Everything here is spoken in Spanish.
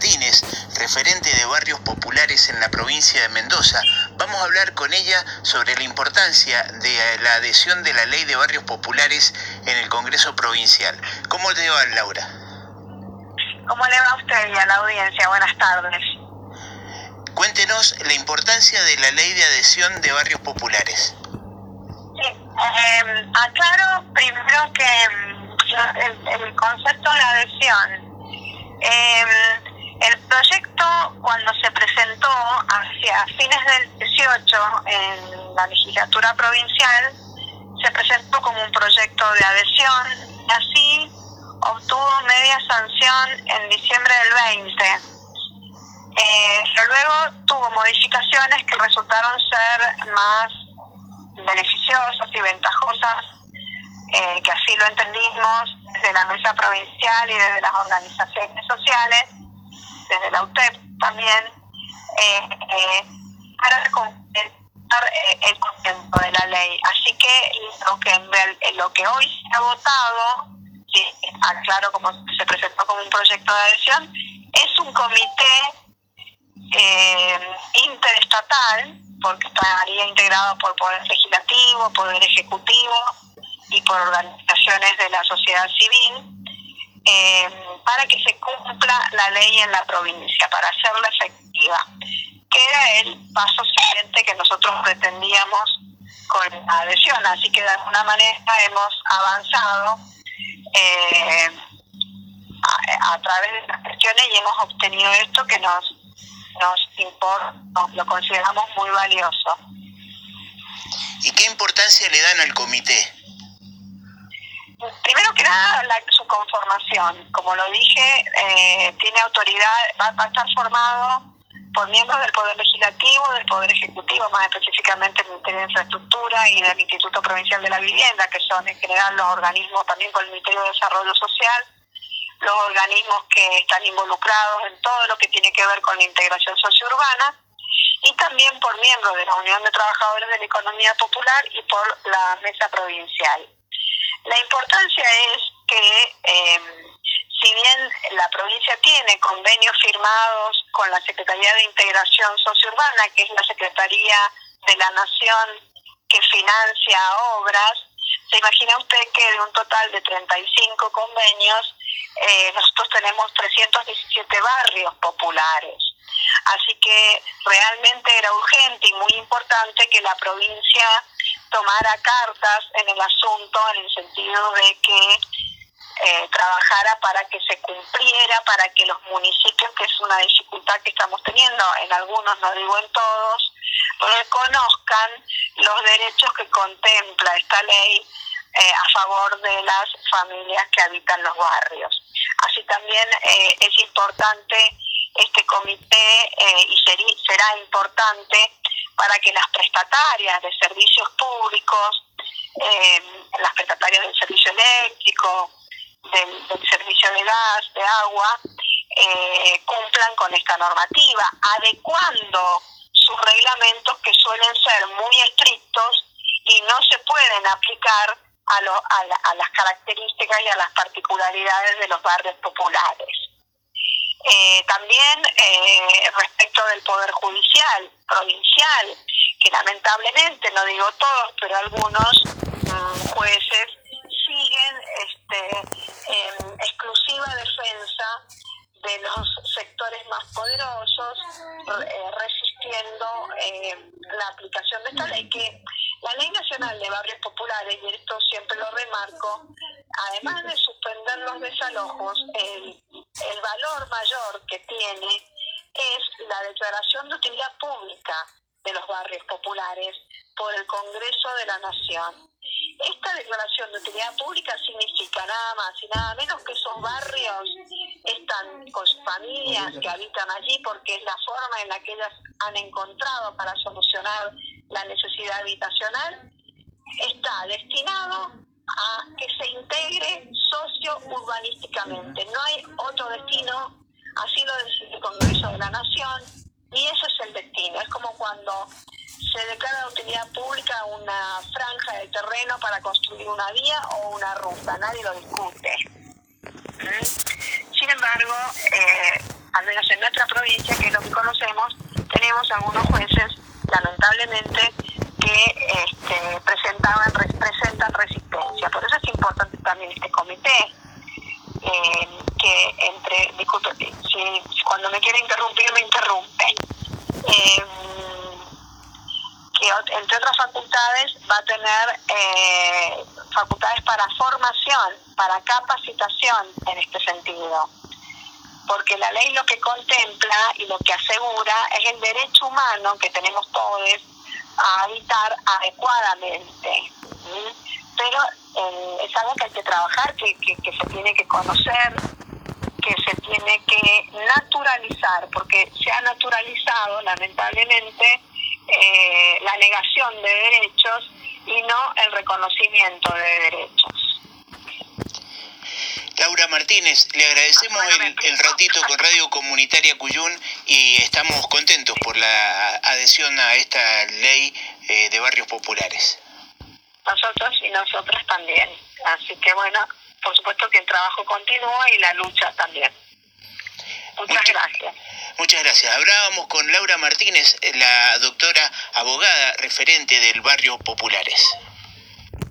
Martínez, referente de barrios populares en la provincia de Mendoza. Vamos a hablar con ella sobre la importancia de la adhesión de la ley de barrios populares en el Congreso Provincial. ¿Cómo te va, Laura? ¿Cómo le va a usted y a la audiencia? Buenas tardes. Cuéntenos la importancia de la ley de adhesión de barrios populares. Sí, eh, aclaro primero que mm, el, concepto de la adhesión. Eh, el proyecto, cuando se presentó hacia fines del 18 en la legislatura provincial, se presentó como un proyecto de adhesión y así obtuvo media sanción en diciembre del 20 eh, luego tuvo modificaciones que resultaron ser más beneficiosas y ventajosas, eh, que así lo entendimos desde la mesa provincial y desde las organizaciones sociales, desde la UTEP también, eh, eh para completar el contenido de la ley. Así que lo que, lo que hoy se ha votado, aclaro como se presentó como un proyecto de adhesión, es un comité eh, interestatal, porque estaría integrado por Poder Legislativo, Poder Ejecutivo y por organizaciones de la sociedad civil, eh, para que se cumpla la ley en la provincia, para hacerla efectiva, que era el paso siguiente que nosotros pretendíamos con la adhesión. Así que de alguna manera hemos avanzado eh, a, través de las cuestiones y hemos obtenido esto que nos nos importa, lo consideramos muy valioso. ¿Y qué importancia le dan al comité? Primero que nada, la, su conformación. Como lo dije, eh, tiene autoridad, va, a estar formado por miembros del Poder Legislativo, del Poder Ejecutivo, más específicamente del Ministerio de Infraestructura y del Instituto Provincial de la Vivienda, que son en general los organismos también con el Ministerio de Desarrollo Social los organismos que están involucrados en todo lo que tiene que ver con la integración sociourbana y también por miembros de la Unión de Trabajadores de la Economía Popular y por la Mesa Provincial. La importancia es que, em, si bien la provincia tiene convenios firmados con la Secretaría de Integración Sociourbana, que es la Secretaría de la Nación que financia obras, se imagina usted que de un total de 35 convenios, eh, nosotros tenemos 317 barrios populares. Así que realmente era urgente y muy importante que la provincia tomara cartas en el asunto en el sentido de que eh, trabajara para que se cumpliera, para que los municipios, que es una dificultad que estamos teniendo, en algunos, no digo en todos, reconozcan los derechos que contempla esta ley eh, a favor de las familias que habitan los barrios. Así también eh, es importante este comité eh, y será importante para que las prestatarias de servicios públicos, las prestatarias del servicio eléctrico, del, del, servicio de gas, de agua, cumplan con esta normativa, adecuando sus reglamentos que suelen ser muy estrictos y no se pueden aplicar a, las características y a las particularidades de los barrios populares. Eh, también eh, del Poder Judicial, provincial, que lamentablemente, no digo todos, pero algunos mm, jueces siguen este, en exclusiva defensa de los sectores más poderosos, eh, resistiendo la aplicación de esta ley que la Ley Nacional de Barrios Populares, y esto siempre lo remarco, además de suspender los desalojos, el, el valor mayor que tiene es la declaración de utilidad pública de los barrios populares por el Congreso de la Nación. Esta declaración de utilidad pública significa nada más y nada menos que esos barrios están con familias que habitan allí porque es la forma en la que ellas han encontrado para solucionar la necesidad habitacional, está destinado a que se integre socio-urbanísticamente. No hay otro destino, así lo decide el Congreso de la Nación, y ese es el destino. Es como cuando se declara de utilidad pública una franja de terreno para construir una vía o una ruta, nadie lo discute. Sin embargo, eh, al menos en provincia, que es lo que conocemos, tenemos algunos jueces, lamentablemente, que este, presentaban, presentan resistencia. Por eso es importante también este comité, que entre, disculpe, si, cuando me quiere interrumpir, me interrumpe. Eh, que entre otras facultades va a tener eh, facultades para formación, para capacitación en este sentido. Porque la ley lo que contempla y lo que asegura es el derecho humano que tenemos todos a habitar adecuadamente. Pero eh, es algo que hay que trabajar, que, que, que se tiene que conocer, que se tiene que naturalizar, porque se ha naturalizado, lamentablemente, eh, la negación de derechos y no el reconocimiento de derechos. Laura Martínez, le agradecemos el, ratito con Radio Comunitaria Cuyún y estamos contentos por la adhesión a esta ley eh, de barrios populares. Nosotros y nosotras también. Así que bueno, por supuesto que el trabajo continúa y la lucha también. Muchas gracias. Muchas gracias. Hablábamos con Laura Martínez, la doctora abogada referente del barrio Populares.